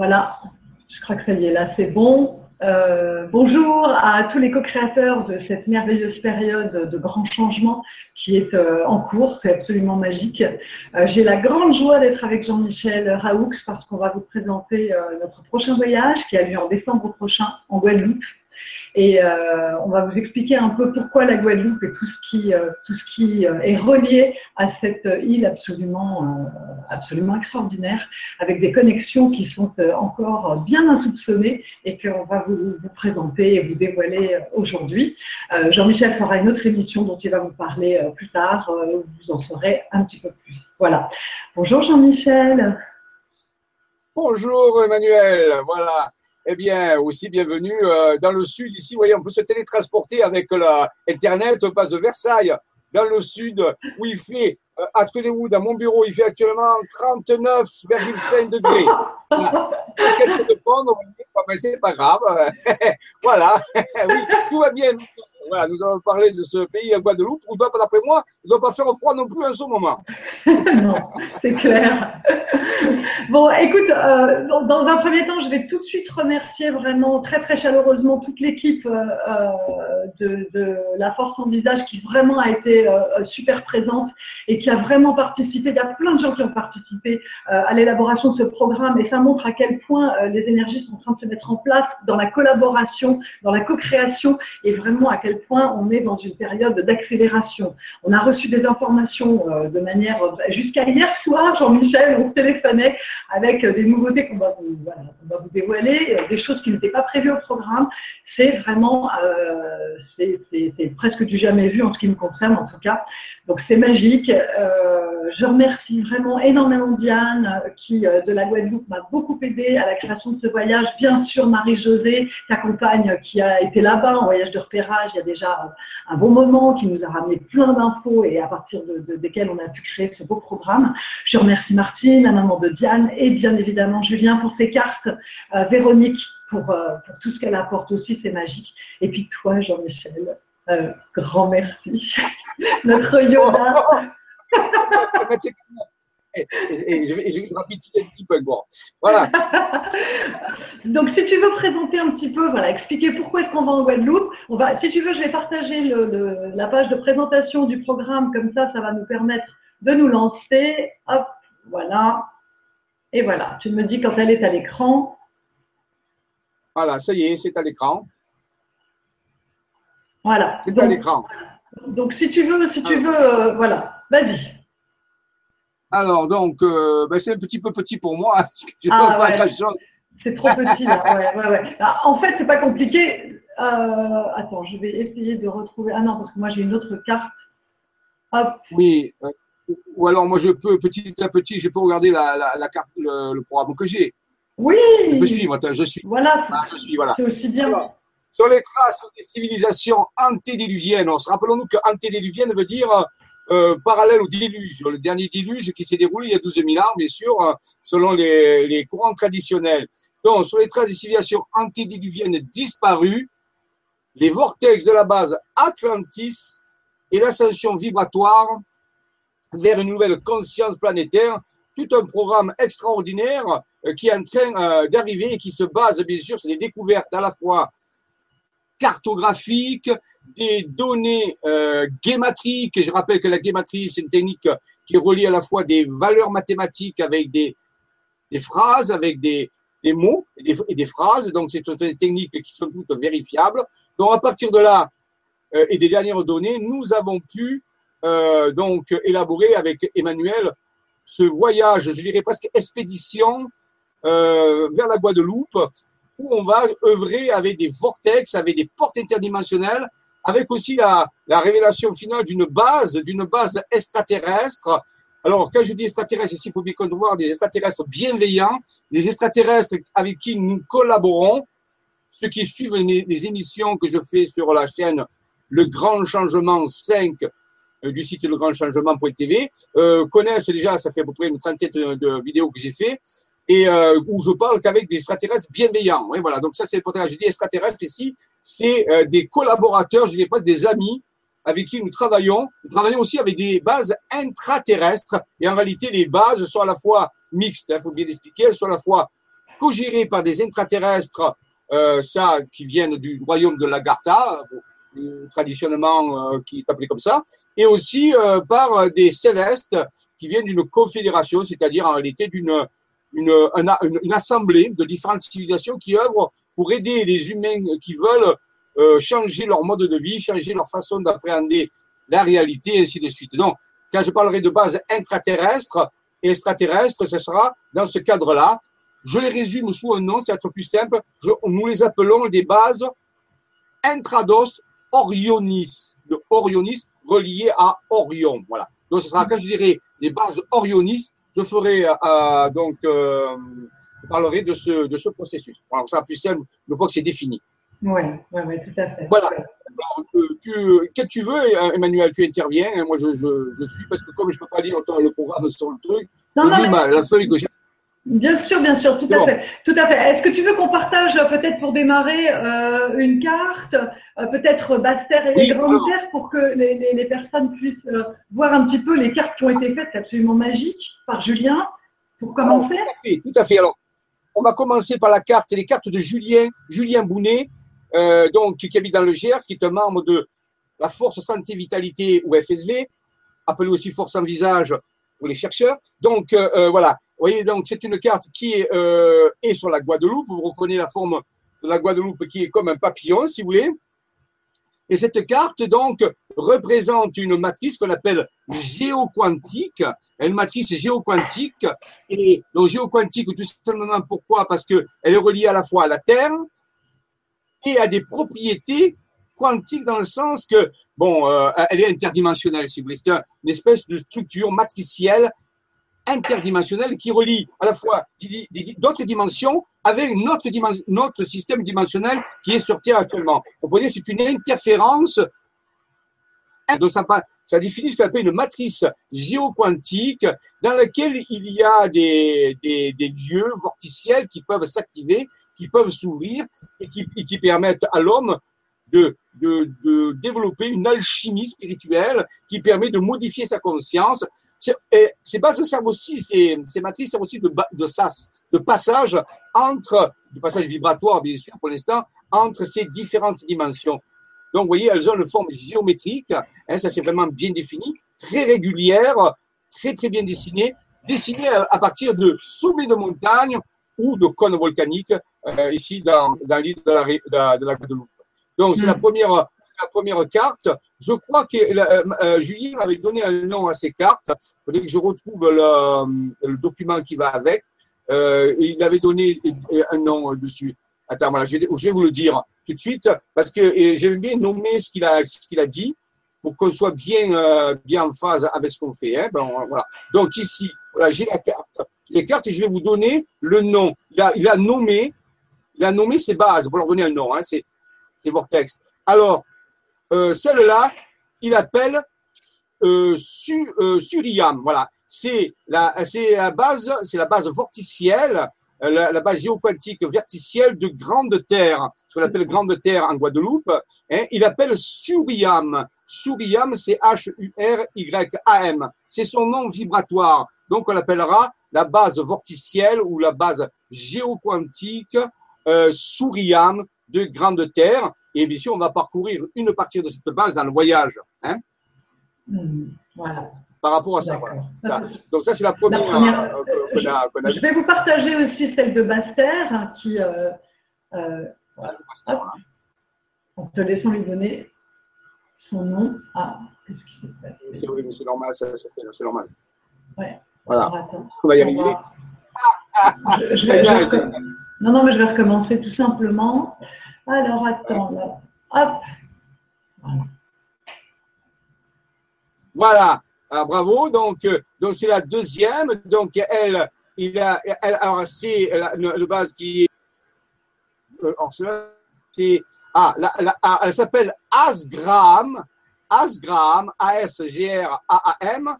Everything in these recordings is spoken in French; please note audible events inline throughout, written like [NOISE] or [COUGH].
Voilà, je crois que ça y est, là c'est bon. Euh, bonjour à tous les co-créateurs de cette merveilleuse période de grands changements qui est euh, en cours, c'est absolument magique. Euh, j'ai la grande joie d'être avec Jean-Michel Raoux parce qu'on va vous présenter notre prochain voyage qui a lieu en décembre prochain en Guadeloupe. Et euh, on va vous expliquer un peu pourquoi la Guadeloupe et tout ce qui, euh, tout ce qui euh, est relié à cette île absolument, absolument extraordinaire, avec des connexions qui sont encore bien insoupçonnées et qu'on va vous, présenter et vous dévoiler aujourd'hui. Jean-Michel fera une autre émission dont il va vous parler plus tard, vous en saurez un petit peu plus. Voilà. Bonjour Jean-Michel. Bonjour Emmanuel. Voilà eh bien, aussi bienvenue euh, dans le sud. Ici, vous voyez, on peut se télétransporter avec l'Internet. On passe de Versailles dans le sud où il fait, euh, à vous dans mon bureau, il fait actuellement 39,5 degrés. Voilà. Est-ce qu'elle peut répondre? Mais c'est pas grave. [LAUGHS] voilà. [LAUGHS] oui, tout va bien. Voilà, nous allons parler de ce pays à Guadeloupe où, d'après moi, il ne doit pas faire froid non plus en ce moment. [LAUGHS] non, c'est clair. Bon, écoute, euh, dans un premier temps, je vais tout de suite remercier vraiment très très chaleureusement toute l'équipe euh, euh, de, de, La Force en Visage qui vraiment a été super présente et qui a vraiment participé. Il y a plein de gens qui ont participé à l'élaboration de ce programme et ça montre à quel point les énergies sont en train de se mettre en place dans la collaboration, dans la co-création et vraiment à quel point on est dans une période d'accélération. On a reçu des informations euh, de manière, jusqu'à hier soir, Jean-Michel, on téléphonait avec des nouveautés qu'on va, vous dévoiler, euh, des choses qui n'étaient pas prévues au programme. C'est vraiment, euh, c'est presque du jamais vu en ce qui me concerne en tout cas. Donc c'est magique. je remercie vraiment énormément Diane qui, de la Guadeloupe, m'a beaucoup aidé à la création de ce voyage. Bien sûr, Marie-Josée, ta compagne, qui a été là-bas en voyage de repérage déjà un bon moment, qui nous a ramené plein d'infos et à partir de, desquelles on a pu créer ce beau programme. Je remercie Martine, la maman de Diane, et bien évidemment Julien pour ses cartes, euh, Véronique pour, euh, pour, tout ce qu'elle apporte aussi, c'est magique. Et puis toi, Jean-Michel, euh, grand merci. [LAUGHS] Notre Yoda. et, je, vais, je un petit peu. Bon, voilà. [LAUGHS] Donc, si tu veux présenter un petit peu, voilà, expliquer pourquoi est-ce qu'on va en Guadeloupe, on va, si tu veux, je vais partager le, la page de présentation du programme, comme ça, ça va nous permettre de nous lancer. Hop, voilà. Et voilà, tu me dis quand elle est à l'écran. Voilà, ça y est, c'est à l'écran. Voilà. C'est à l'écran. Donc, si tu veux, si tu veux, euh, voilà, vas-y. Alors, donc, euh, ben, c'est un petit peu petit pour moi. [LAUGHS] Ah, c'est trop petit, là. Ouais, ouais, ah, en fait, c'est pas compliqué. Euh, attends, je vais essayer de retrouver. Ah non, parce que moi, j'ai une autre carte. Hop. Oui. Ou alors, moi, je peux, petit à petit, je peux regarder la, la, carte, le, programme que j'ai. Oui. Je peux suivre, je suis. Voilà. Ah, je suis, voilà. C'est aussi bien. sur les traces des civilisations antédiluviennes, rappelons-nous que antédiluvienne veut dire euh, parallèle au déluge, le dernier déluge qui s'est déroulé il y a 12 000 ans, bien sûr, euh, selon les, courants traditionnels. Donc, sur les traces des civilisations antédiluviennes disparues, les vortex de la base Atlantis et l'ascension vibratoire vers une nouvelle conscience planétaire, tout un programme extraordinaire euh, qui est en train d'arriver et qui se base bien sûr sur des découvertes à la fois cartographiques, des données euh, guématriques. Je rappelle que la guématrie, c'est une technique qui relie à la fois des valeurs mathématiques avec des, phrases, avec des, mots et des, et des, phrases. Donc, c'est une technique qui sont toutes vérifiables. Donc, à partir de là euh, et des dernières données, nous avons pu euh, donc élaborer avec Emmanuel ce voyage, je dirais presque expédition euh, vers la Guadeloupe, où on va œuvrer avec des vortex, avec des portes interdimensionnelles, avec aussi la, la révélation finale d'une base, d'une base extraterrestre. Alors, quand je dis extraterrestre, ici, il faut bien voir des extraterrestres bienveillants, des extraterrestres avec qui nous collaborons. Ceux qui suivent les, émissions que je fais sur la chaîne Le Grand Changement 5 euh, du site legrandchangement.tv euh, connaissent déjà, ça fait à peu près une trentaine de, vidéos que j'ai fait, et euh, où je parle qu'avec des extraterrestres bienveillants. Et voilà, donc ça c'est le Je dis extraterrestre ici, c'est euh, des collaborateurs, je dirais pas des amis avec qui nous travaillons. Nous travaillons aussi avec des bases intraterrestres. Et en réalité, les bases sont à la fois mixtes, il hein, faut bien l'expliquer, elles sont à la fois co-gérés par des intraterrestres, euh, ça, qui viennent du royaume de l'Agartha, euh, traditionnellement euh, qui est appelé comme ça, et aussi euh, par des célestes qui viennent d'une confédération, c'est-à-dire en réalité d'une une, une, une, assemblée de différentes civilisations qui œuvrent pour aider les humains qui veulent euh, changer leur mode de vie, changer leur façon d'appréhender la réalité, et ainsi de suite. Donc, quand je parlerai de base intraterrestre et extraterrestre, ce sera dans ce cadre-là. Je les résume sous un nom, c'est être plus simple. Nous les appelons des bases intrados orionis, de orionis relié à Orion. Voilà. Donc, ce sera quand je dirai les bases orionis, je ferai euh, donc euh, je parlerai de ce de ce processus. Voilà, ça sera plus simple une fois que c'est défini. Oui, oui, oui, tout à fait. Voilà. Alors, euh, tu, que tu veux, Emmanuel, tu interviens? Moi, je, je, je suis parce que comme je peux pas lire le programme sur le truc, Non, non, mais- ma- la feuille que j'ai. Bien sûr, bien sûr, tout à bon. fait. Tout à fait. Est-ce que tu veux qu'on partage euh, peut-être pour démarrer euh, une carte, euh, peut-être basse terre et Oui, grande alors. terre pour que les, les- les personnes puissent euh, voir un petit peu les cartes qui ont été faites? Absolument magiques par Julien pour Alors, commencer tout à fait, tout à fait. Alors, on va commencer par la carte, les cartes de Julien, Julien Bounet, donc qui habite dans le Gers, qui est un membre de la Force Santé Vitalité ou FSV, appelée aussi Force en Visage les chercheurs. Donc euh, euh, voilà, vous voyez, donc c'est une carte qui est, euh, est sur la Guadeloupe. Vous reconnaissez la forme de la Guadeloupe qui est comme un papillon, si vous voulez. Et cette carte, donc, représente une matrice qu'on appelle géoquantique, une matrice géoquantique et donc géoquantique, tout simplement pourquoi? Parce qu'elle est reliée à la fois à la Terre et à des propriétés quantiques dans le sens que, bon, euh, elle est interdimensionnelle, si vous voulez. C'est un- une espèce de structure matricielle interdimensionnelle qui relie à la fois d'autres dimensions avec notre, système dimensionnel qui est sur Terre actuellement. Dire que c'est une interférence. Ça, définit ce qu'on appelle une matrice géoquantique dans laquelle il y a des, lieux vorticiels qui peuvent s'activer, qui peuvent s'ouvrir et qui permettent à l'homme de, de, développer une alchimie spirituelle qui permet de modifier sa conscience. Ces bases aussi, ces, ces matrices servent aussi de, de sas, de passage entre, du passage vibratoire bien sûr pour l'instant, entre ces différentes dimensions. Donc, vous voyez, elles ont une forme géométrique, hein, ça c'est vraiment bien défini, très régulière, très très bien dessinée, dessinée à, partir de sommets de montagne ou de cônes volcaniques, euh, ici dans, dans l'île de la, de la Guadeloupe. Donc, c'est la première la première carte. Je crois que euh, euh, Julien avait donné un nom à ces cartes. Il faudrait que je retrouve le, le document qui va avec. Euh, et il avait donné un nom dessus. Attends, voilà, je vais, je vais vous le dire tout de suite parce que j'aime bien nommer ce qu'il a, ce qu'il a dit pour qu'on soit bien, euh, bien en phase avec ce qu'on fait. Hein. Ben, voilà. Donc ici, voilà, j'ai la carte. Les cartes, et je vais vous donner le nom. Il a, il a nommé, il a nommé ses bases pour leur donner un nom. Hein. C'est, c'est Vortex. Alors, euh, celle-là, il appelle euh, euh, Suriam. Voilà, c'est la, base, c'est la base vorticielle, la, base géoquantique verticielle de Grande Terre, ce qu'on appelle Grande Terre en Guadeloupe. Hein, il appelle Suriam. Suriam, c'est H-U-R-Y-A-M. C'est son nom vibratoire. Donc, on l'appellera la base vorticielle ou la base géoquantique euh, Suriam de Grande Terre. Et bien sûr, on va parcourir une partie de cette base dans le voyage, hein, Hmm, Voilà. par rapport à ça. Voilà. Ça. Donc ça, c'est la première, première- euh, qu'on a, qu'on a Je vais vous partager aussi celle de Basse-Terre hein, qui, euh, euh, voilà. en te laissant lui donner son nom. Ah, qu'est-ce qui s'est passé? C'est oui, mais c'est normal, ça, ça fait, c'est normal. Ouais. Voilà, Alors, on va y arriver. va- Je- je vais- je vais recom- Non, non, mais je vais recommencer tout simplement. Alors, attends, là. Hop. Voilà. Ah, bravo. Donc, euh, donc c'est la deuxième. Donc elle, il a, elle, alors c'est le, base qui est, euh, alors cela, c'est ah, la, la- ah, elle s'appelle Asgram, Asgram, A-S-G-R-A-A-M,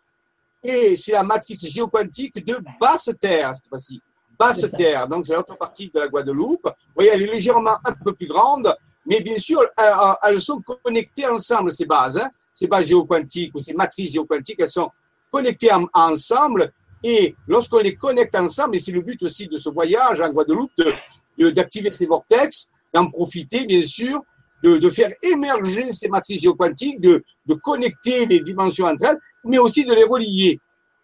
et c'est la matrice géoquantique de basse terre cette fois-ci. Basse C'est ça. terre, donc c'est l'autre partie de la Guadeloupe. Vous voyez, elle est légèrement un peu plus grande, mais bien sûr, elles, elles sont connectées ensemble, ces bases. Hein ces bases géoquantiques ou ces matrices géoquantiques, elles sont connectées en- ensemble Et lorsqu'on les connecte ensemble, et c'est le but aussi de ce voyage en Guadeloupe, d'activer ces vortex, d'en profiter, bien sûr, de, de, faire émerger ces matrices géoquantiques, de, de connecter les dimensions entre elles, mais aussi de les relier.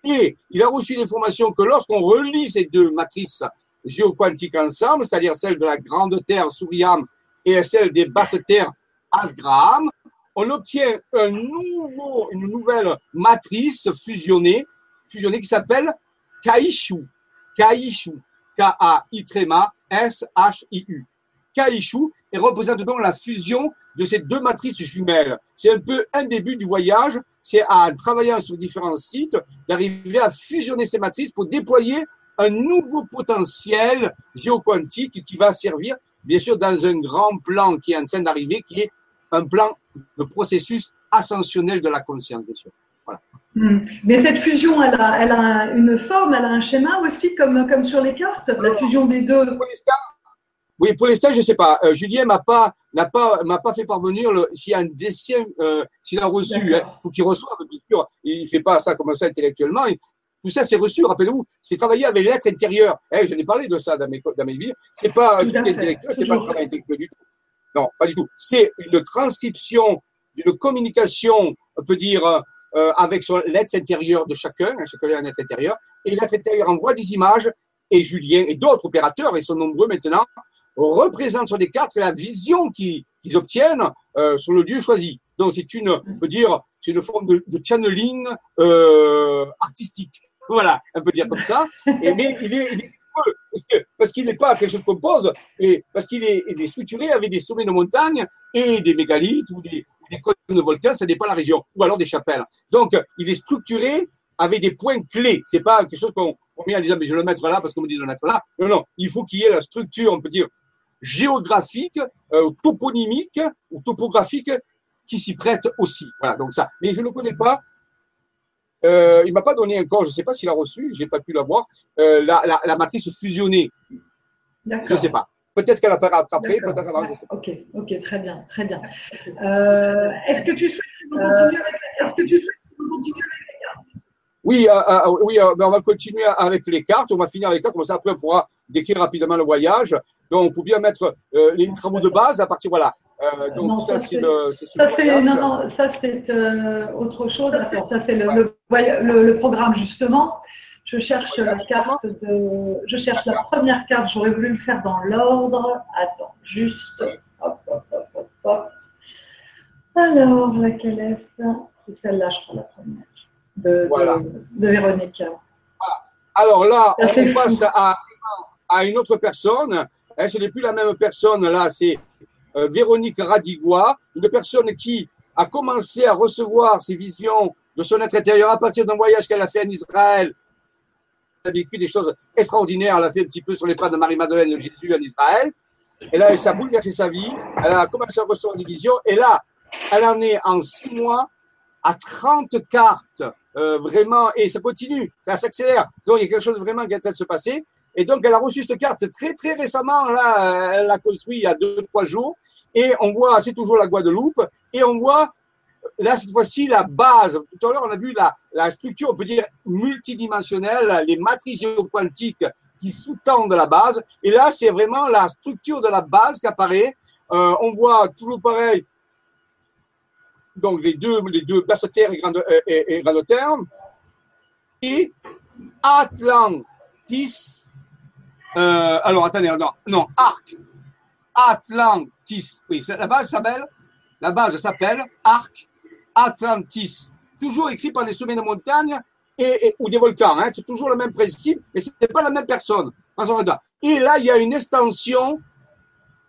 Et il a reçu l'information que lorsqu'on relie ces deux matrices géoquantiques ensemble, c'est-à-dire celle de la grande Terre Souriam et celle des basses terres Asgraham, on obtient une nouvelle matrice fusionnée, fusionnée qui s'appelle Kaishu. Kaishu. K-A-I-S-H-I-U. Kaishu et représente donc la fusion de ces deux matrices jumelles. C'est un peu un début du voyage, c'est à travaillant sur différents sites, d'arriver à fusionner ces matrices pour déployer un nouveau potentiel géoquantique qui va servir, bien sûr, dans un grand plan qui est en train d'arriver, qui est un plan de processus ascensionnel de la conscience, bien sûr. Voilà. Hmm. Mais cette fusion, elle a, elle a, une forme, elle a un schéma aussi, comme, comme sur les cartes, la fusion des deux? Oui, pour les stages, je sais pas. Euh, Julien m'a pas, n'a pas, m'a pas fait parvenir s'il y a un dessin, euh, s'il a reçu. Il hein, faut qu'il reçoive, bien sûr. Il fait pas ça comme ça intellectuellement. tout ça, c'est reçu. Rappelez-vous, c'est travailler avec l'être intérieur. Eh, J'en ai parlé de ça dans mes, dans mes vies. C'est pas un truc intellectuel, c'est pas un travail intellectuel du tout. Non, pas du tout. C'est une transcription d'une communication, on peut dire, euh, avec l'être intérieur de chacun. Hein, chacun a un être intérieur. Et l'être intérieur envoie des images. Et Julien et d'autres opérateurs, ils sont nombreux maintenant, représentent sur des cartes la vision qu'ils obtiennent euh, sur le lieu choisi. Donc c'est une, on peut dire, c'est une forme de, channeling euh, artistique. Voilà, on peut dire comme ça. Et, mais il est, parce qu'il n'est pas quelque chose qu'on pose, et parce qu'il est, structuré avec des sommets de montagne et des mégalithes ou des, des côtes de volcans, ça dépend de la région, ou alors des chapelles. Donc, il est structuré avec des points clés. C'est pas quelque chose qu'on met en disant, mais je vais le mettre là parce qu'on me dit de le mettre là. Non, non, il faut qu'il y ait la structure, on peut dire, géographique, euh, toponymique ou topographique qui s'y prête aussi. Voilà, donc ça. Mais je ne le connais pas. Euh, il m'a pas donné encore, je ne sais pas s'il a reçu, j'ai pas pu l'avoir, euh, la, la, la, matrice fusionnée. Je ne sais pas. Peut-être qu'elle a pas rattrapé, peut-être qu'elle Ok, ok, très bien, très bien. Euh, est-ce que tu souhaites continuer avec, est-ce que tu souhaites continuer avec les cartes? Oui, euh, euh, oui, ben on va continuer avec les cartes. On va finir les cartes, comme ça après on pourra décrire rapidement le voyage. Donc, il faut bien mettre euh, les travaux de base à partir, voilà. Euh, donc, non, ça, c'est le. Ça, c'est, non, non, ça, c'est euh, autre chose. Ça, c'est le, le, le, programme, justement. Je cherche la carte de. Je cherche la première carte. J'aurais voulu le faire dans l'ordre. Attends, juste. Hop, hop, hop, hop, hop. Alors, laquelle est-ce? C'est celle-là, je crois, la première. De, voilà. de, de Véronique. Voilà. Alors là, on passe à, à une autre personne Hein, ce n'est plus la même personne là, c'est euh, Véronique Radigua, une personne qui a commencé à recevoir ses visions de son être intérieur à partir d'un voyage qu'elle a fait en Israël. Elle a vécu des choses extraordinaires. Elle a fait un petit peu sur les pas de Marie-Madeleine de Jésus en Israël. Et là, ça a bouleversé sa vie. Elle a commencé à recevoir des visions. Et là, elle en est en six mois à 30 cartes. Euh, vraiment, et ça continue, ça s'accélère. Donc, il y a quelque chose vraiment qui est en train de se passer. Et donc, elle a reçu cette carte très, très récemment. Là, elle l'a construite il y a deux, trois jours. Et on voit, c'est toujours la Guadeloupe. Et on voit, là, cette fois-ci, la base. Tout à l'heure, on a vu la, structure, on peut dire, multidimensionnelle, les matrices géoquantiques qui sous-tendent la base. Et là, c'est vraiment la structure de la base qui apparaît. Euh, on voit toujours pareil, donc les deux, les terres et grandes, euh, et. Et Atlantis euh, alors, attendez, non, non, Arc, Atlantis. Oui, la base s'appelle, la base s'appelle Arc Atlantis. Toujours écrit par des sommets de montagne et, ou des volcans. Hein, c'est toujours le même principe, mais ce n'est pas la même personne. Et là, il y a une extension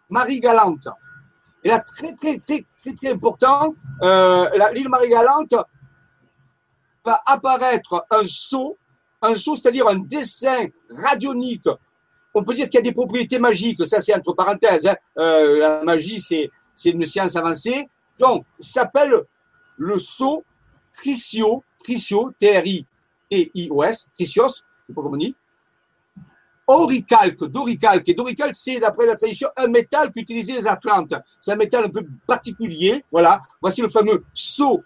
Marie-Galante. Et là, très, très, très, très, très important, euh, l'île Marie-Galante va apparaître un saut, un saut, c'est-à-dire un dessin radionique on peut dire qu'il y a des propriétés magiques, ça c'est entre parenthèses. Hein. Euh, la magie, c'est, une science avancée. Donc, s'appelle le saut Tricio, Tricio, T-R-I-T-I-O-S, Tricios, je sais pas comment on dit. Oricalque, d'oricalque. Et d'oricalque, c'est, d'après la tradition, un métal qu'utilisaient les Atlantes. C'est un métal un peu particulier. Voilà. Voici le fameux saut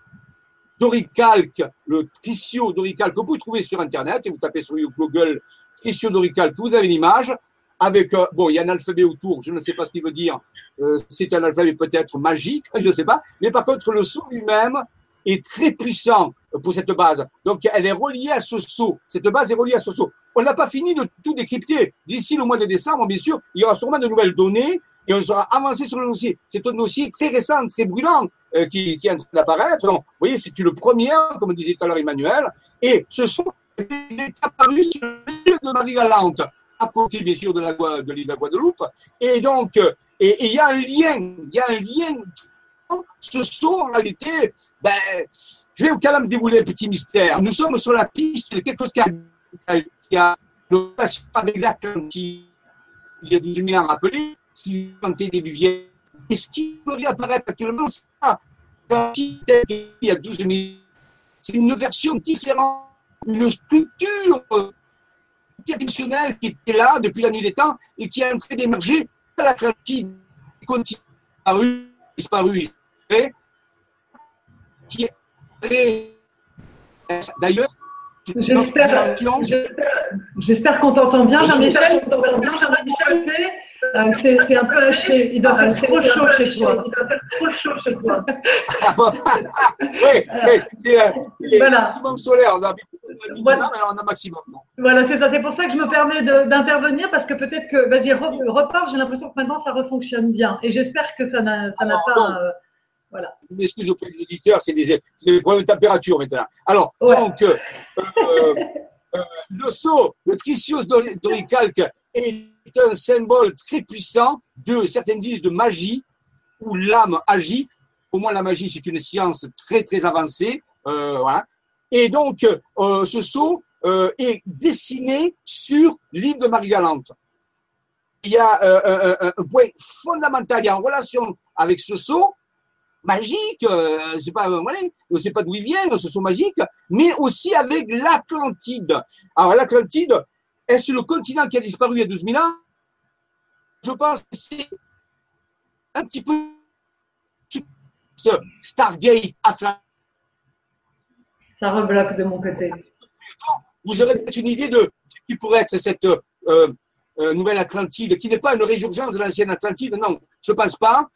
Doricalque, le Tricio Doricalque que vous pouvez trouver sur Internet, et vous tapez sur Google Tricio Doricalque, vous avez l'image, avec, euh, bon, il y a un alphabet autour, je ne sais pas ce qu'il veut dire, euh, c'est un alphabet peut-être magique, [LAUGHS] je ne sais pas, mais par contre, le sceau lui-même est très puissant pour cette base. Donc, elle est reliée à ce sceau. Cette base est reliée à ce sceau. On n'a pas fini de tout décrypter. D'ici le mois de décembre, bien sûr, il y aura sûrement de nouvelles données et on sera avancé sur le dossier. C'est un dossier très récent, très brûlant euh, qui, qui, est en train d'apparaître. vous voyez, c'est une première, comme disait tout à l'heure Emmanuel, et ce sont est apparu sur l'île de Marie-Galante, à côté bien sûr de l'île de la Guadeloupe. Et donc, euh, il y a un lien, il y a un lien. Ce sont en réalité, ben, je vais quand même dévoiler un petit mystère. Nous sommes sur la piste de quelque chose qui a, qui a avec l'Atlantique. Il a 18 000 ans rappelé, qui des déluvienne. Et ce qui pourrait apparaître actuellement, c'est pas il y a 12 000 c'est une version différente, une structure traditionnelle qui était là depuis la nuit des temps et qui est en train d'émerger à l'Atlantide, qui continue à disparu, disparu, qui est d'ailleurs J'espère qu'on t'entend bien, Jean-Michel. Euh, c'est un peu haché. Il doit faire trop chaud chez toi. [LAUGHS] Il doit faire trop chaud chez toi. oui, c'est le voilà. maximum solaire. On a, voilà. on a maximum. Voilà, c'est ça. C'est pour ça que je me permets d'intervenir parce que peut-être que, vas-y, repars. J'ai l'impression que maintenant ça refonctionne bien. Et j'espère que ça n'a pas. Euh, voilà. Je m'excuse auprès de l'éditeur, c'est des, des, problèmes de température maintenant. Alors, donc, euh, euh, euh, le saut, le tritios doricalque est un symbole très puissant de certains disent de magie, où l'âme agit. Pour moi, la magie, c'est une science très, très avancée. voilà. Et donc, ce saut est dessiné sur l'île de Marie-Galante. Il y a un, point fondamental, il y en relation avec ce saut, magique, euh, c'est pas, voilà, on sait pas d'où ils viennent, ce sont magiques, mais aussi avec l'Atlantide. Alors l'Atlantide, est-ce le continent qui a disparu il y a 12 000 ans Je pense que c'est un petit peu ce Stargate Atlantide. Ça rebloque de mon côté. Vous aurez peut-être une idée de ce qui pourrait être cette euh, euh, nouvelle Atlantide, qui n'est pas une résurgence de l'ancienne Atlantide, non, je ne pense pas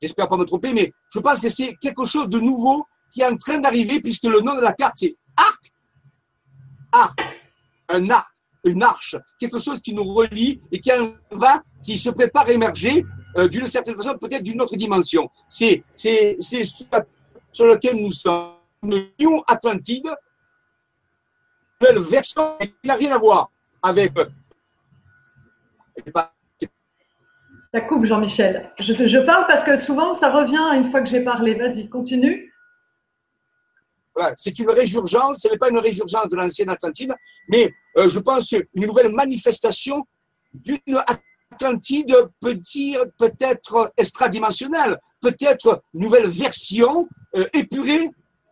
j'espère pas me tromper, mais je pense que c'est quelque chose de nouveau qui est en train d'arriver puisque le nom de la carte c'est arc. Arc. Un arc, une arche, quelque chose qui nous relie et qui va, qui se prépare à émerger euh, d'une certaine façon, peut-être d'une autre dimension. C'est, sur lequel nous sommes. Une Union Atlantide, nouvelle version qui n'a rien à voir avec ça coupe, Jean-Michel. Je, parle parce que souvent, ça revient une fois que j'ai parlé. Vas-y, continue. C'est une résurgence, ce n'est pas une résurgence de l'ancienne Atlantide, mais euh, je pense une nouvelle manifestation d'une Atlantide peut dire peut-être extradimensionnelle, peut-être nouvelle version euh, épurée,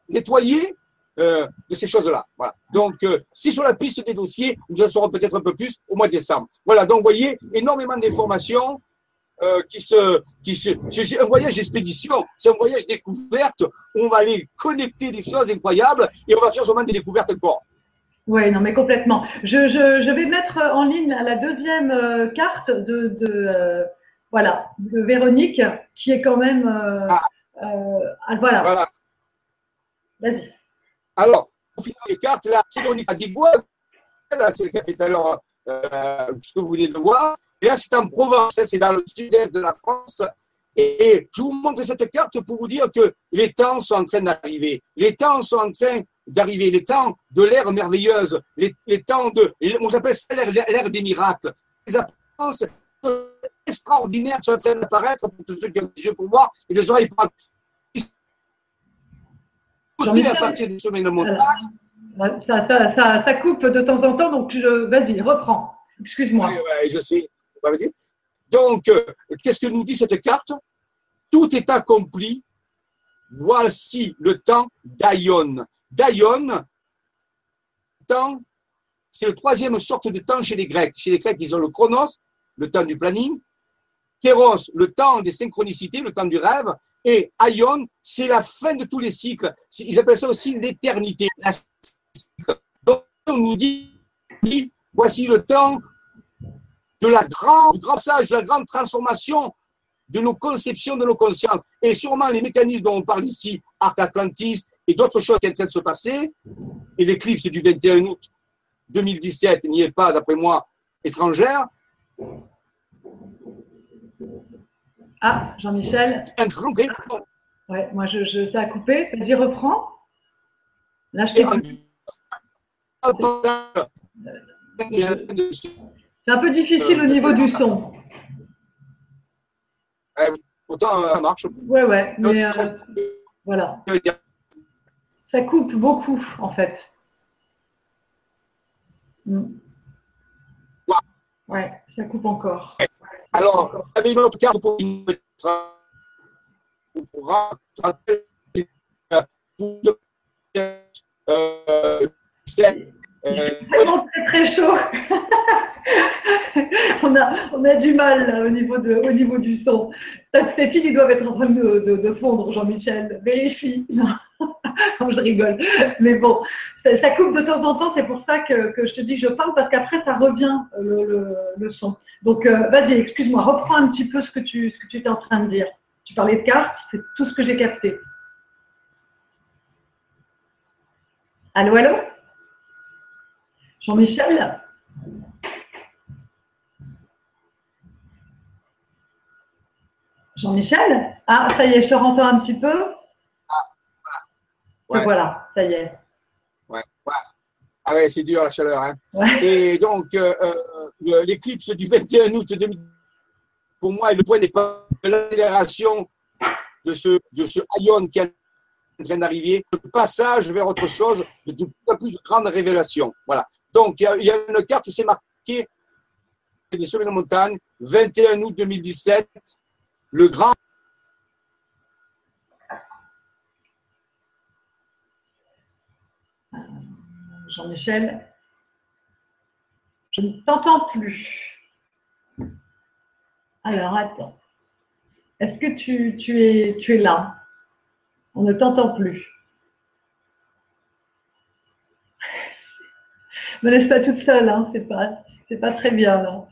nettoyée euh, de ces choses-là. Donc, si sur la piste des dossiers, nous en saurons peut-être un peu plus au mois de décembre. Voilà, donc vous voyez, énormément d'informations, euh, qui se, qui se, c'est un voyage expédition, c'est un voyage découverte. On va aller connecter des choses incroyables et on va faire sûrement des découvertes encore. Oui, non, mais complètement. Je, je, je, vais mettre en ligne la deuxième euh, carte de, de euh, voilà, de Véronique, qui est quand même, ah. ah. voilà. voilà. Vas-y. Alors, pour finir les cartes, là, c'est Véronique là, c'est le café tout à l'heure, ce que vous venez de voir. Et là, c'est en Provence, hein, c'est dans le sud-est de la France. Et je vous montre cette carte pour vous dire que les temps sont en train d'arriver. Les temps sont en train d'arriver. Les temps de l'ère merveilleuse. Les, temps de. Moi, j'appelle ça l'ère des miracles. Les apparences extraordinaires sont en train d'apparaître pour tous ceux qui ont des yeux pour voir et des oreilles pour à partir du sommet de montagne. Ça, ça, ça, ça, coupe de temps en temps, donc vas-y, reprends. Excuse-moi. Oui, oui, je sais. Donc, euh, qu'est-ce que nous dit cette carte? Tout est accompli. Voici le temps d'Aion. D'Aion, temps, c'est le troisième sorte de temps chez les Grecs. Chez les Grecs, ils ont le chronos, le temps du planning. Kéros, le temps des synchronicités, le temps du rêve. Et Aion, c'est la fin de tous les cycles. Ils appellent ça aussi l'éternité. Donc, on nous dit, voici le temps de la grande, du grand passage, de la grande transformation de nos conceptions, de nos consciences. Et sûrement les mécanismes dont on parle ici, Art Atlantis et d'autres choses qui sont en train de se passer, et l'éclipse du 21 août 2017 n'y est pas, d'après moi, étrangère. Ah, Jean-Michel. Un grand Ouais, moi, je, je, ça a coupé. Vas-y, reprends. Là, je t'écoute. C'est un peu difficile au niveau du son. [LAUGHS] Autant ça marche. Ouais, ouais. Mais euh, voilà. Ça coupe beaucoup, en fait. Mm. Ouais, ça coupe encore. Alors, avec une autre carte pour euh, vraiment très très chaud. [LAUGHS] on, a, on a du mal au, niveau de, au niveau du son. Ces filles, ils doivent être en train de, fondre, Jean-Michel. Vérifie. [LAUGHS] Non. je rigole. Mais bon, ça, coupe de temps en temps. C'est pour ça que, que, je te dis que je parle, parce qu'après, ça revient le, le, le son. Donc, euh, vas-y, excuse-moi, reprends un petit peu ce que tu ce que tu étais en train de dire. Tu parlais de cartes, c'est tout ce que j'ai capté. Allô, allô? Jean-Michel Jean-Michel Ah, ça y est, je te rentends un petit peu. Ah, voilà. voilà, ça y est. Ouais, Ah ouais, c'est dur la chaleur. Hein. Et donc, euh, euh, l'éclipse du 21 août 2000, pour moi, le point n'est pas l'accélération de ce, de ce ion qui est en train d'arriver, le passage vers autre chose, de plus en plus de grandes révélations. Voilà. Donc, il y, a, une carte où c'est marqué des sommets de montagne, 21 août 2017, le grand. Jean-Michel, je ne t'entends plus. Alors, attends. Est-ce que tu es là? On ne t'entend plus. Me laisse pas toute seule, hein, c'est pas, c'est pas très bien là.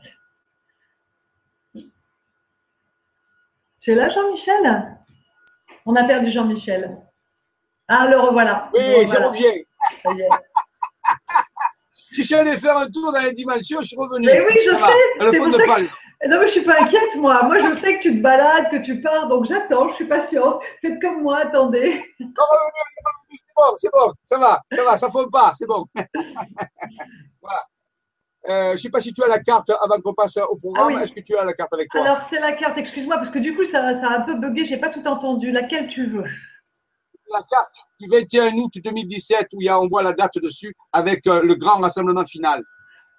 Tu es là, Jean-Michel? On a perdu Jean-Michel. Ah, le revoilà. Oui, je reviens. Ça y est. [LAUGHS] si je suis allé faire un tour dans les dimensions, je suis revenu. Mais oui, je sais. Le fond de parle. Non, mais je suis pas inquiète, moi. Moi, je sais que tu te balades, que tu pars, donc j'attends, je suis patiente. Faites comme moi, attendez. Bon, c'est bon, ça va, ça va, ça ne faut pas, c'est bon. [LAUGHS] voilà. Euh, je ne sais pas si tu as la carte avant qu'on passe au programme. Ah Est-ce que tu as la carte avec toi? Alors, c'est la carte, excuse-moi, parce que du coup, ça, ça a un peu bugué, je n'ai pas tout entendu. Laquelle tu veux? La carte du 21 août 2017, où il y a, on voit la date dessus, avec euh, le grand rassemblement final.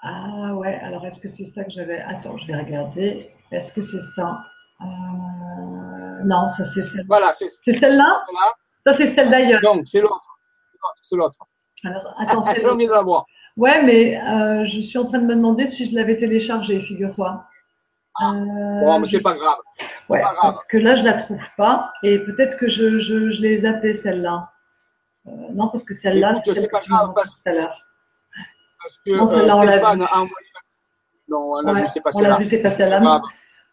Ah ouais, alors est-ce que c'est ça que j'avais Attends, je vais regarder. Est-ce que c'est ça? Euh... Non, ça c'est celle-là. Voilà, c'est celle-là Ça c'est celle d'ailleurs. Non, c'est l'autre. C'est l'autre. Alors, attends, c'est l'autre. de la voir. Ouais, mais euh, je suis en train de me demander si je l'avais téléchargée, figure-toi. Ah. Euh, bon, mais c'est pas grave. Ouais, pas grave. parce que là, je la trouve pas. Et peut-être que je, je, je l'ai zappée, celle-là. Euh, non, parce que celle-là, c'est celle pas grave, parce... tout à l'heure parce que non, Stéphane a envoyé. Non, on l'a vu, c'est passé là.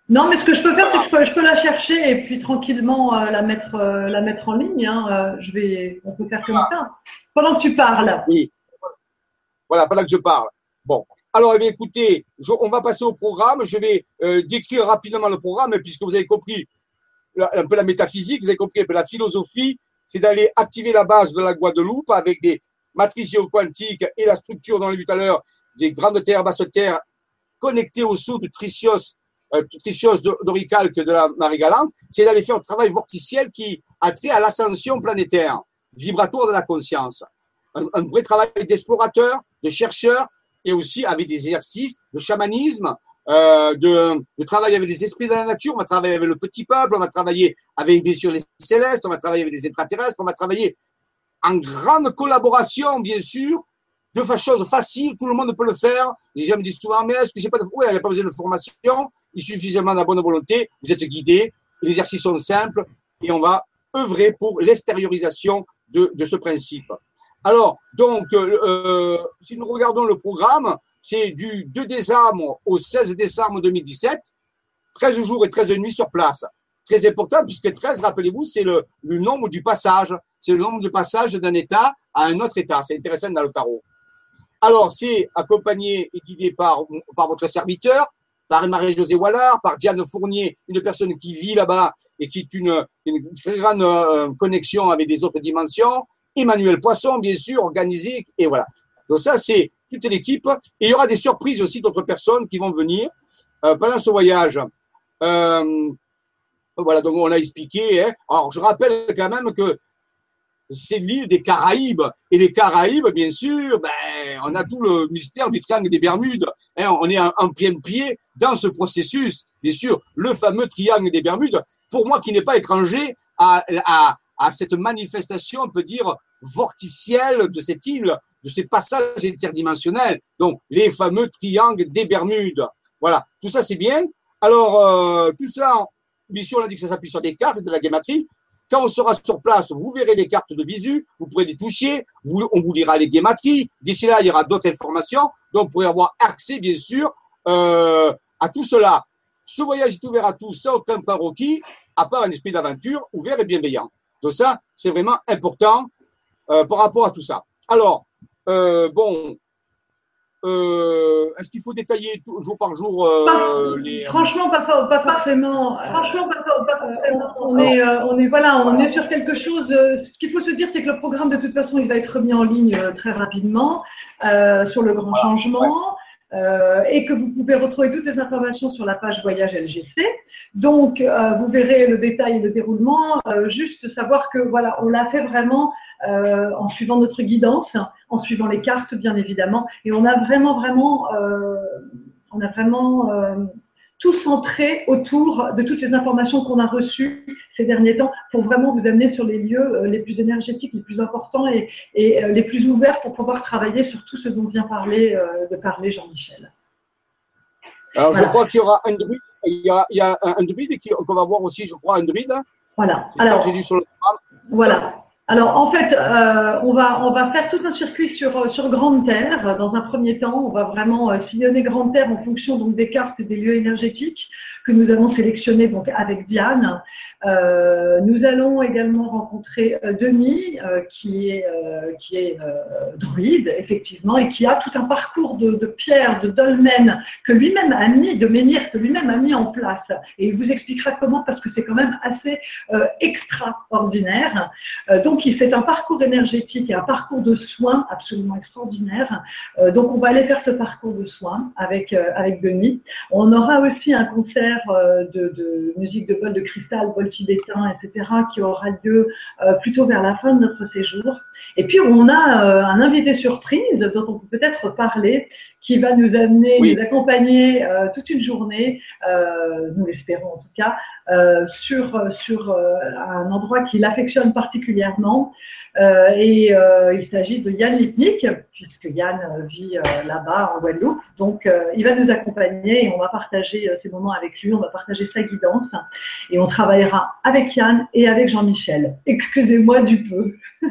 Non, mais ce que je peux faire, c'est que je peux, je peux, la chercher et puis tranquillement euh, la, mettre, euh, la mettre en ligne. Hein. Euh, je vais, on peut faire comme ça. Pendant que tu parles. Oui. Voilà, pendant que je parle. Bon. Alors, eh écoutez, on va passer au programme. Je vais décrire rapidement le programme puisque vous avez compris un peu la métaphysique, vous avez compris un peu la philosophie. C'est d'aller activer la base de la Guadeloupe avec des matrice géoquantique et la structure dont on l'a vu tout à l'heure des grandes terres, basses terres connectées au sous de Euh, Tricios d'Oricalque de la marée galante, c'est d'aller faire un travail vorticiel qui a trait à l'ascension planétaire, vibratoire de la conscience. Un, vrai travail d'explorateur, de chercheur, et aussi avec des exercices de chamanisme, euh, de, travail avec des esprits de la nature, on va travailler avec le petit peuple, on va travailler avec bien sûr les célestes, on va travailler avec les extraterrestres, on va travailler en grande collaboration, bien sûr, de façon facile, tout le monde peut le faire. Les gens me disent souvent, mais est-ce que j'ai pas de, oui, il n'y a pas besoin de formation, il suffit suffisamment de la bonne volonté, vous êtes guidé, les exercices sont simples, et on va œuvrer pour l'extériorisation de, ce principe. Alors, donc, euh, si nous regardons le programme, c'est du 2 décembre au 16 décembre 2017, 13 jours et 13 nuits sur place. Très important, puisque 13, rappelez-vous, c'est le, le nombre du passage. C'est le nombre de passage d'un état à un autre état. C'est intéressant dans le tarot. Alors, c'est accompagné et guidé par, par votre serviteur, par Marie-Josée Wallard, par Diane Fournier, une personne qui vit là-bas et qui est une, très grande euh, connexion avec des autres dimensions. Emmanuel Poisson, bien sûr, organisé, et voilà. Donc ça, c'est toute l'équipe. Et il y aura des surprises aussi d'autres personnes qui vont venir euh, pendant ce voyage. Euh, voilà, donc on l'a expliqué. Hein. Alors, je rappelle quand même que c'est l'île des Caraïbes. Et les Caraïbes, bien sûr, ben, on a tout le mystère du triangle des Bermudes. Hein. on est en, plein pied dans ce processus. Bien sûr, le fameux triangle des Bermudes, pour moi qui n'ai pas étranger à, cette manifestation, on peut dire, vorticielle de cette île, de ces passages interdimensionnels. Donc, les fameux triangles des Bermudes. Voilà, tout ça c'est bien. Alors, euh, tout ça, bien sûr, on a dit que ça s'appuie sur des cartes de la guématrie. Quand on sera sur place, vous verrez les cartes de visu, vous pourrez les toucher, on vous lira les guématries. D'ici là, il y aura d'autres informations. Donc, vous pourrez avoir accès, bien sûr, euh, à tout cela. Ce voyage est ouvert à tous, sans aucun prérequis, à part un esprit d'aventure ouvert et bienveillant. Donc ça, c'est vraiment important euh, par rapport à tout ça. Alors, euh, bon, euh, est-ce qu'il faut détailler jour par jour les... Franchement, pas, pas, forcément. Franchement, pas, forcément. On est, on est, voilà, on est sur quelque chose. ce qu'il faut se dire, c'est que le programme, de toute façon, il va être mis en ligne très rapidement sur le grand changement. Euh, et que vous pouvez retrouver toutes les informations sur la page Voyage LGC. Donc, euh, vous verrez le détail et le déroulement. Euh, juste savoir que voilà, on l'a fait vraiment en suivant notre guidance, en suivant les cartes bien évidemment, et on a vraiment vraiment, on a vraiment tout centré autour de toutes les informations qu'on a reçues ces derniers temps pour vraiment vous amener sur les lieux euh, les plus énergétiques, les plus importants et, euh, les plus ouverts pour pouvoir travailler sur tout ce dont vient parler, euh, de parler Jean-Michel. Alors, je crois qu'il y aura un druide, il y a, il y a un druide qu'on va voir aussi, je crois, un druide. Voilà. Alors, j'ai lu sur le programme. Voilà. Alors en fait, euh, on, va, on va faire tout un circuit sur, sur Grande Terre. Dans un premier temps, on va vraiment euh, sillonner Grande Terre en fonction donc, des cartes et des lieux énergétiques que nous avons sélectionnés donc, avec Diane. Euh, nous allons également rencontrer euh, Denis, euh, qui est, qui est druide, effectivement, et qui a tout un parcours de, de pierre, de dolmen, que lui-même a mis, de menhir, que lui-même a mis en place. Et il vous expliquera comment, parce que c'est quand même assez extraordinaire. donc, il fait un parcours énergétique et un parcours de soins absolument extraordinaire. donc, on va aller faire ce parcours de soins avec, avec Denis. On aura aussi un concert de, de musique de bol de cristal, bol tibétain, etc., qui aura lieu euh, plutôt vers la fin de notre séjour. Et puis, on a euh, un invité surprise dont on peut peut-être parler, qui va nous amener, nous accompagner euh, toute une journée, nous l'espérons en tout cas, sur, sur un endroit qu'il affectionne particulièrement. et il s'agit de Yann Lipnik, puisque Yann vit là-bas en Guadeloupe. Donc, il va nous accompagner et on va partager ces moments avec lui, on va partager sa guidance et on travaillera avec Yann et avec Jean-Michel. Excusez-moi du peu. [LAUGHS]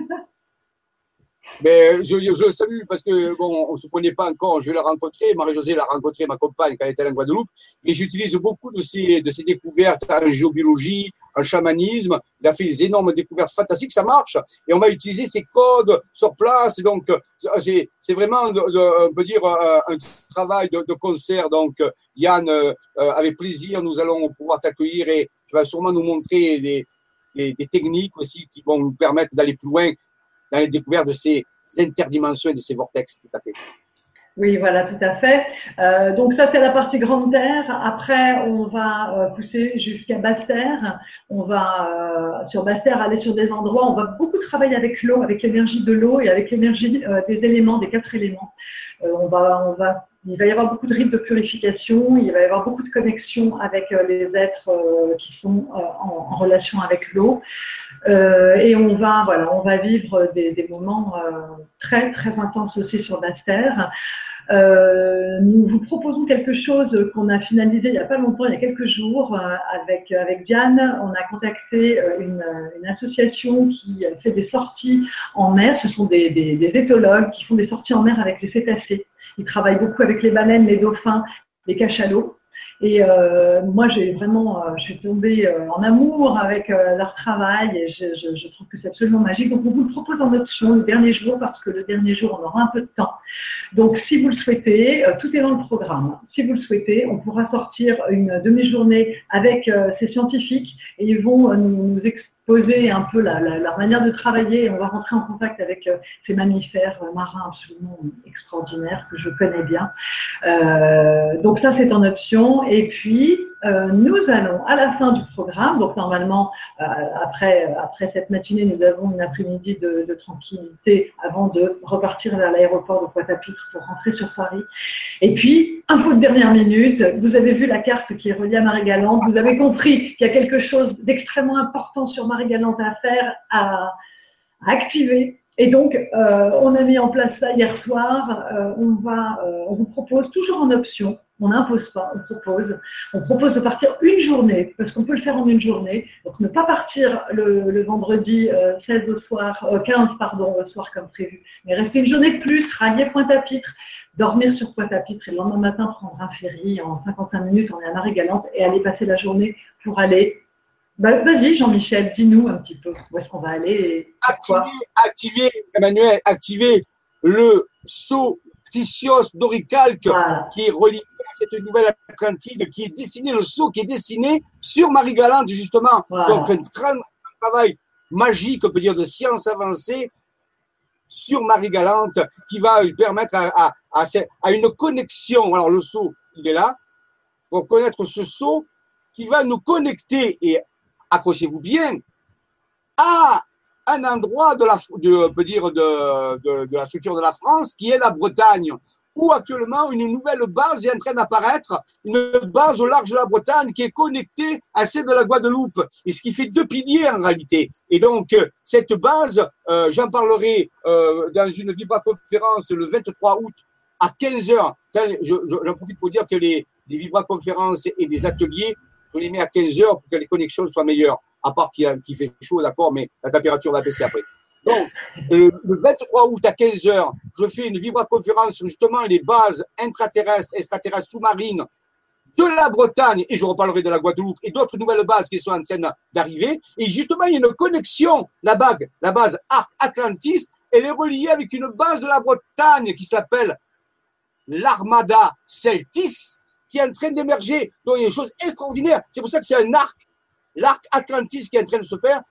Mais je, je, le salue parce que bon, on se connaît pas encore. Je vais la rencontrer. Marie-Josée l'a rencontré, ma compagne, quand elle était en Guadeloupe. Et j'utilise beaucoup de ces, de ces découvertes en géobiologie, en chamanisme. Il a fait des énormes découvertes fantastiques. Ça marche. Et on va utiliser ces codes sur place. Donc, c'est, vraiment, on peut dire, euh, un travail de, de concert. Donc, Yann, euh, avec plaisir, nous allons pouvoir t'accueillir et tu vas sûrement nous montrer des, techniques aussi qui vont nous permettre d'aller plus loin dans les découvertes de ces interdimensions et de ces vortex, tout à fait. Oui, voilà, tout à fait. Euh, donc ça, c'est la partie grande terre. Après, on va euh, pousser jusqu'à basse terre. On va euh, sur basse terre aller sur des endroits. On va beaucoup travailler avec l'eau, avec l'énergie de l'eau et avec l'énergie des éléments, des quatre éléments. on va, on va il va y avoir beaucoup de rites de purification, il va y avoir beaucoup de connexions avec les êtres qui sont en, en, relation avec l'eau. Euh, et on va, voilà, on va vivre des, des moments euh, très très intenses aussi sur terre. Euh, nous vous proposons quelque chose qu'on a finalisé il n'y a pas longtemps, il y a quelques jours, euh, avec, avec Diane. On a contacté euh, une, une, association qui fait des sorties en mer. Ce sont des, des, des éthologues qui font des sorties en mer avec les cétacés. Ils travaillent beaucoup avec les baleines, les dauphins, les cachalots. Et euh, moi, j'ai vraiment, euh, je suis tombée euh, en amour avec leur travail et je, trouve que c'est absolument magique. Donc, on vous le propose en option le dernier jour parce que le dernier jour, on aura un peu de temps. Donc, si vous le souhaitez, tout est dans le programme. Si vous le souhaitez, on pourra sortir une demi-journée avec ces scientifiques et ils vont nous, nous expliquer poser un peu la, leur manière de travailler et on va rentrer en contact avec euh, ces mammifères euh, marins absolument extraordinaires que je connais bien. Euh, donc ça c'est en option et puis nous allons à la fin du programme, donc normalement après, après cette matinée nous avons une après-midi de, tranquillité avant de repartir vers l'aéroport de Pointe-à-Pitre pour rentrer sur Paris. Et puis, info de dernière minute, vous avez vu la carte qui est reliée à Marie-Galante, vous avez compris qu'il y a quelque chose d'extrêmement important sur Marie-Galante à faire, à, à activer. Et donc, euh, on a mis en place ça hier soir. Euh, on, va, euh, on vous propose toujours en option. On n'impose pas, on propose. On propose de partir une journée, parce qu'on peut le faire en une journée. Donc, ne pas partir le, le vendredi 16 au soir, 15 pardon, au soir comme prévu, mais rester une journée de plus, rallier Pointe-à-Pitre, dormir sur Pointe-à-Pitre et le lendemain matin prendre un ferry en 55 minutes, on est à Marie-Galante et aller passer la journée pour aller bah, Vas-y, Jean-Michel, dis-nous un petit peu où est-ce qu'on va aller. Et activer, activer, Emmanuel, activer le saut Tricios Doricalque voilà. qui est relié à cette nouvelle Atlantide, qui est dessiné, le saut qui est dessiné sur Marie-Galante, justement. Voilà. Donc, un, tra un travail magique, on peut dire, de science avancée sur Marie-Galante qui va permettre à, à, à, à, une connexion. Alors, le saut, il est là. Pour connaître ce saut qui va nous connecter et accrochez-vous bien, à un endroit de la, structure de la France qui est la Bretagne, où actuellement une nouvelle base est en train d'apparaître, une base au large de la Bretagne qui est connectée à celle de la Guadeloupe, et ce qui fait deux piliers en réalité. Et donc cette base, euh, j'en parlerai euh, dans une vibra-conférence le 23 août à 15 heures. J'en profite pour dire que les, les vibra-conférences et les ateliers je les mets à 15 heures pour que les connexions soient meilleures. À part qu'il qu fait chaud, d'accord, mais la température va baisser après. Donc, le, le 23 août à 15 heures, je fais une vibra-conférence sur justement les bases intraterrestres, extraterrestres, sous-marines de la Bretagne, et je reparlerai de la Guadeloupe, et d'autres nouvelles bases qui sont en train d'arriver. Et justement, il y a une connexion, la la base Arc Atlantis, elle est reliée avec une base de la Bretagne qui s'appelle l'Armada Celtis, qui est en train d'émerger. Donc, il y a des choses extraordinaires. C'est pour ça que c'est un arc, l'arc Atlantis qui est en train de se faire,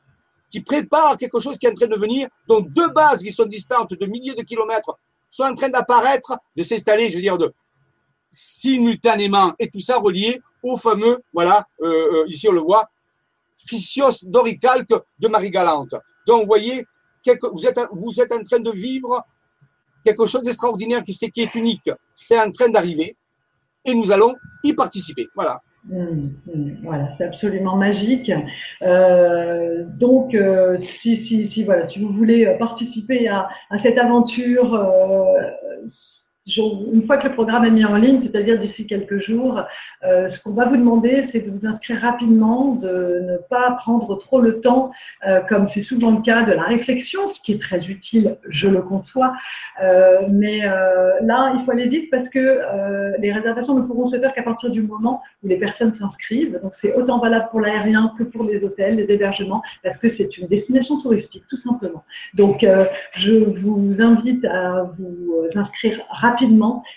qui prépare quelque chose qui est en train de venir. Donc, deux bases qui sont distantes de milliers de kilomètres sont en train d'apparaître, de s'installer, je veux dire, de simultanément, et tout ça relié au fameux, voilà, euh, ici on le voit, Tricios doricalque de Marie-Galante. Donc, vous voyez, vous, êtes, vous êtes en train de vivre quelque chose d'extraordinaire qui, qui est unique. C'est en train d'arriver et nous allons y participer. Voilà. Mmh, mmh, voilà, c'est absolument magique. Euh, donc, euh, si, si, si, voilà, si vous voulez participer à, à cette aventure, euh, une fois que le programme est mis en ligne, c'est-à-dire d'ici quelques jours, euh, ce qu'on va vous demander, c'est de vous inscrire rapidement, de ne pas prendre trop le temps, euh, comme c'est souvent le cas, de la réflexion, ce qui est très utile, je le conçois. Euh, mais là, il faut aller vite parce que les réservations ne pourront se faire qu'à partir du moment où les personnes s'inscrivent. Donc, c'est autant valable pour l'aérien que pour les hôtels, les hébergements, parce que c'est une destination touristique, tout simplement. Donc, je vous invite à vous inscrire rapidement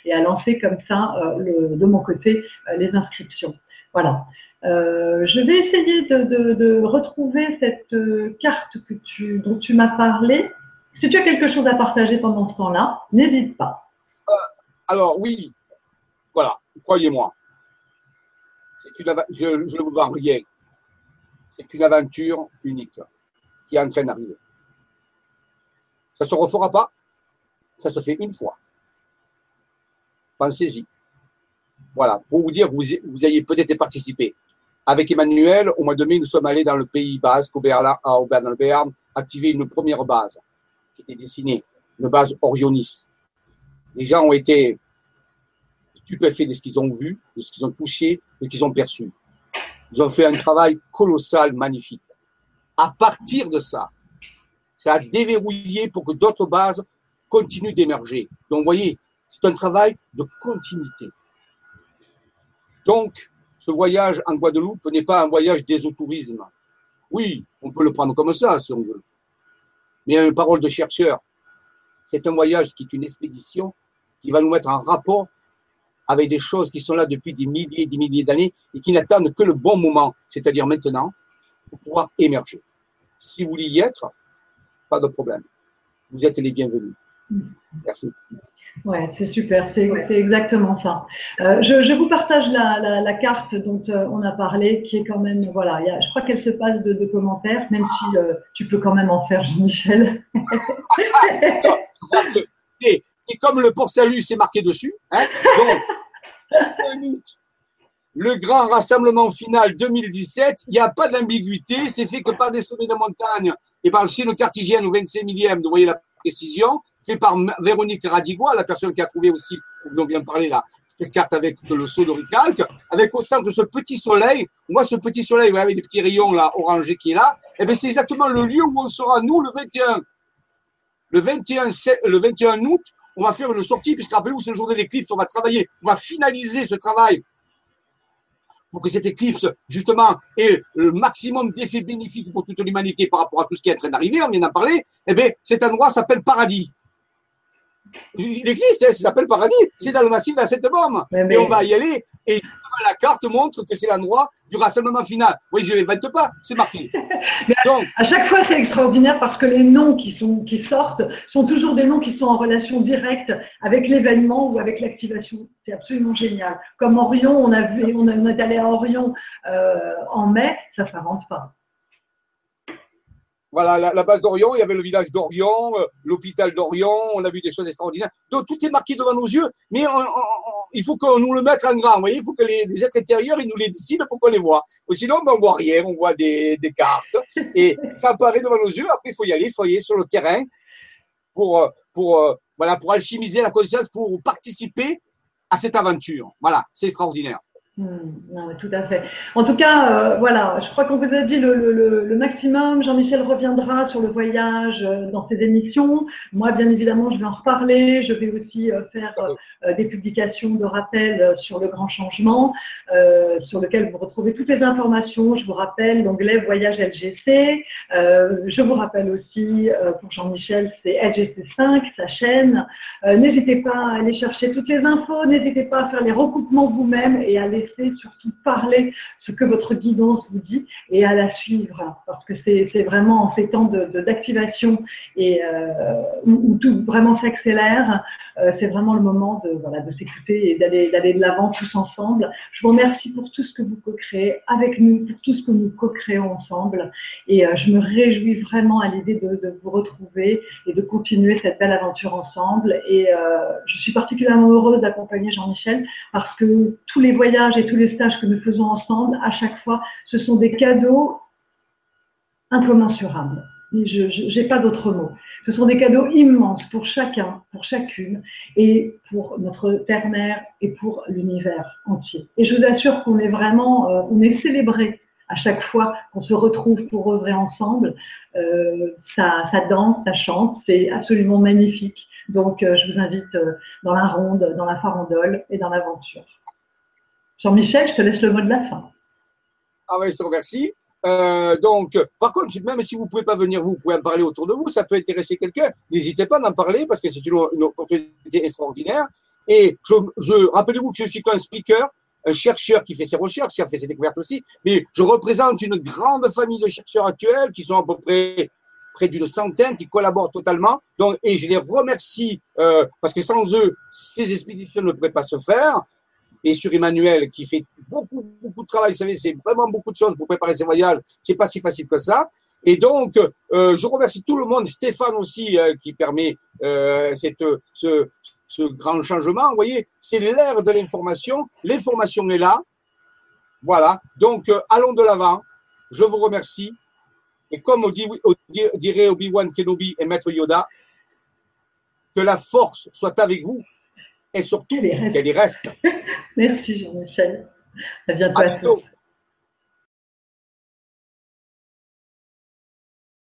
et à lancer comme ça euh, de mon côté euh, les inscriptions. Voilà. Euh, je vais essayer de, retrouver cette carte dont tu m'as parlé. Si tu as quelque chose à partager pendant ce temps-là, n'hésite pas. Alors oui, voilà, croyez-moi. je, je ne vous vends rien. C'est une aventure unique qui est en train d'arriver. Ça ne se refera pas. Ça se fait une fois pensez-y. Voilà, pour vous dire vous, vous ayez peut-être participé. Avec Emmanuel, au mois de mai, nous sommes allés dans le Pays Basque, au Bern, Bern, activer une première base qui était dessinée, une base Orionis. Les gens ont été stupéfaits de ce qu'ils ont vu, de ce qu'ils ont touché, de ce qu'ils ont perçu. Ils ont fait un travail colossal, magnifique. À partir de ça, ça a déverrouillé pour que d'autres bases continuent d'émerger. Donc, vous voyez, c'est un travail de continuité. Donc, ce voyage en Guadeloupe n'est pas un voyage d'ésotourisme. Oui, on peut le prendre comme ça si on veut. Mais une parole de chercheur, c'est un voyage qui est une expédition qui va nous mettre en rapport avec des choses qui sont là depuis des milliers et des milliers d'années et qui n'attendent que le bon moment, c'est-à-dire maintenant, pour pouvoir émerger. Si vous voulez y être, pas de problème. Vous êtes les bienvenus. Merci. Ouais, c'est super, c'est exactement ça. Euh, je, je, vous partage la, la, carte dont euh, on a parlé, qui est quand même, voilà, y a, je crois qu'elle se passe de, de, commentaires, même si euh, tu peux quand même en faire, Jean-Michel. [LAUGHS] et, et, comme le pour salut c'est marqué dessus, hein, donc, le grand rassemblement final 2017, il n'y a pas d'ambiguïté, c'est fait que par des sommets de montagne et par le signe cartésienne au 25 millième, vous voyez la précision, fait par Véronique Radigois, la personne qui a trouvé aussi, on vient de parler là, cette carte avec le saut de Ricalque, avec au centre ce petit soleil. Moi, ce petit soleil, vous voyez, des petits rayons là, orangés qui est là, et eh bien, c'est exactement le lieu où on sera, nous, le 21. Le 21, le 21 août, on va faire une sortie, puisque rappelez-vous, c'est le jour de l'éclipse, on va travailler, on va finaliser ce travail pour que cette éclipse, justement, ait le maximum d'effets bénéfiques pour toute l'humanité par rapport à tout ce qui est en train d'arriver, on vient d'en parler, eh bien, cet endroit s'appelle Paradis. Il existe, hein, ça s'appelle Paradis, c'est dans le massif de la Seine-Bombe. Et on va y aller, et la carte montre que c'est l'endroit du rassemblement final. Oui, je ne l'invente pas, c'est marqué. [LAUGHS] Donc, à chaque fois, c'est extraordinaire parce que les noms qui, sont, qui sortent sont toujours des noms qui sont en relation directe avec l'événement ou avec l'activation. C'est absolument génial. Comme Orion, on a vu, on est allé à Orion euh, en mai, ça ne s'invente pas. Voilà, la, base d'Orion, il y avait le village d'Orion, euh, l'hôpital d'Orion, on a vu des choses extraordinaires. Donc tout est marqué devant nos yeux, mais il faut qu'on nous le mette en grand. Vous voyez, il faut que les, êtres intérieurs, ils nous les dessinent pour qu'on les voit. Sinon, ben, on voit rien, on voit des, cartes. Et ça apparaît devant nos yeux. Après, il faut y aller, il faut y aller sur le terrain pour, euh, euh, voilà, pour alchimiser la conscience, pour participer à cette aventure. Voilà, c'est extraordinaire. Hmm, non, tout à fait. En tout cas, euh, voilà, je crois qu'on vous a dit le, maximum. Jean-Michel reviendra sur le voyage euh, dans ses émissions. Moi, bien évidemment, je vais en reparler. Je vais aussi euh, faire des publications de rappel sur le grand changement, sur lequel vous retrouvez toutes les informations. Je vous rappelle l'onglet Voyage LGC. je vous rappelle aussi, pour Jean-Michel, c'est LGC5, sa chaîne. N'hésitez pas à aller chercher toutes les infos. N'hésitez pas à faire les recoupements vous-même et à aller surtout parler ce que votre guidance vous dit et à la suivre. Parce que c'est vraiment en ces temps d'activation de, et euh, où, tout vraiment s'accélère, euh, c'est vraiment le moment de, voilà, de s'écouter et d'aller de l'avant tous ensemble. Je vous remercie pour tout ce que vous co-créez avec nous, pour tout ce que nous co-créons ensemble. Et euh, je me réjouis vraiment à l'idée de, de, vous retrouver et de continuer cette belle aventure ensemble. Et je suis particulièrement heureuse d'accompagner Jean-Michel parce que tous les voyages et tous les stages que nous faisons ensemble, à chaque fois, ce sont des cadeaux incommensurables. Je n'ai pas d'autre mot. Ce sont des cadeaux immenses pour chacun, pour chacune, et pour notre terre-mère et pour l'univers entier. Et je vous assure qu'on est vraiment, euh, on est célébré à chaque fois qu'on se retrouve pour œuvrer ensemble. Euh, ça, danse, ça chante, c'est absolument magnifique. Donc, euh, je vous invite dans la ronde, dans la farandole et dans l'aventure. Jean-Michel, je te laisse le mot de la fin. Ah oui, je te remercie. Euh, donc, par contre, même si vous ne pouvez pas venir, vous, pouvez en parler autour de vous, ça peut intéresser quelqu'un. N'hésitez pas d'en parler parce que c'est une, opportunité extraordinaire. Et je, rappelez-vous que je suis qu'un speaker, un chercheur qui fait ses recherches, qui a fait ses découvertes aussi, mais je représente une grande famille de chercheurs actuels qui sont à peu près près d'une centaine qui collaborent totalement. Donc, et je les remercie euh, parce que sans eux, ces expéditions ne pourraient pas se faire et sur Emmanuel qui fait beaucoup, beaucoup de travail. Vous savez, c'est vraiment beaucoup de choses pour préparer ces voyages. C'est pas si facile que ça. Et donc, euh, je remercie tout le monde, Stéphane aussi, euh, qui permet euh, cette, ce, ce, grand changement. Vous voyez, c'est l'ère de l'information. L'information est là. Voilà. Donc, allons de l'avant. Je vous remercie. Et comme dirait Obi-Wan Kenobi et Maître Yoda, que la force soit avec vous et surtout Qu'elle y reste. qu'elle y reste. Merci Jean-Michel. À bientôt. À bientôt.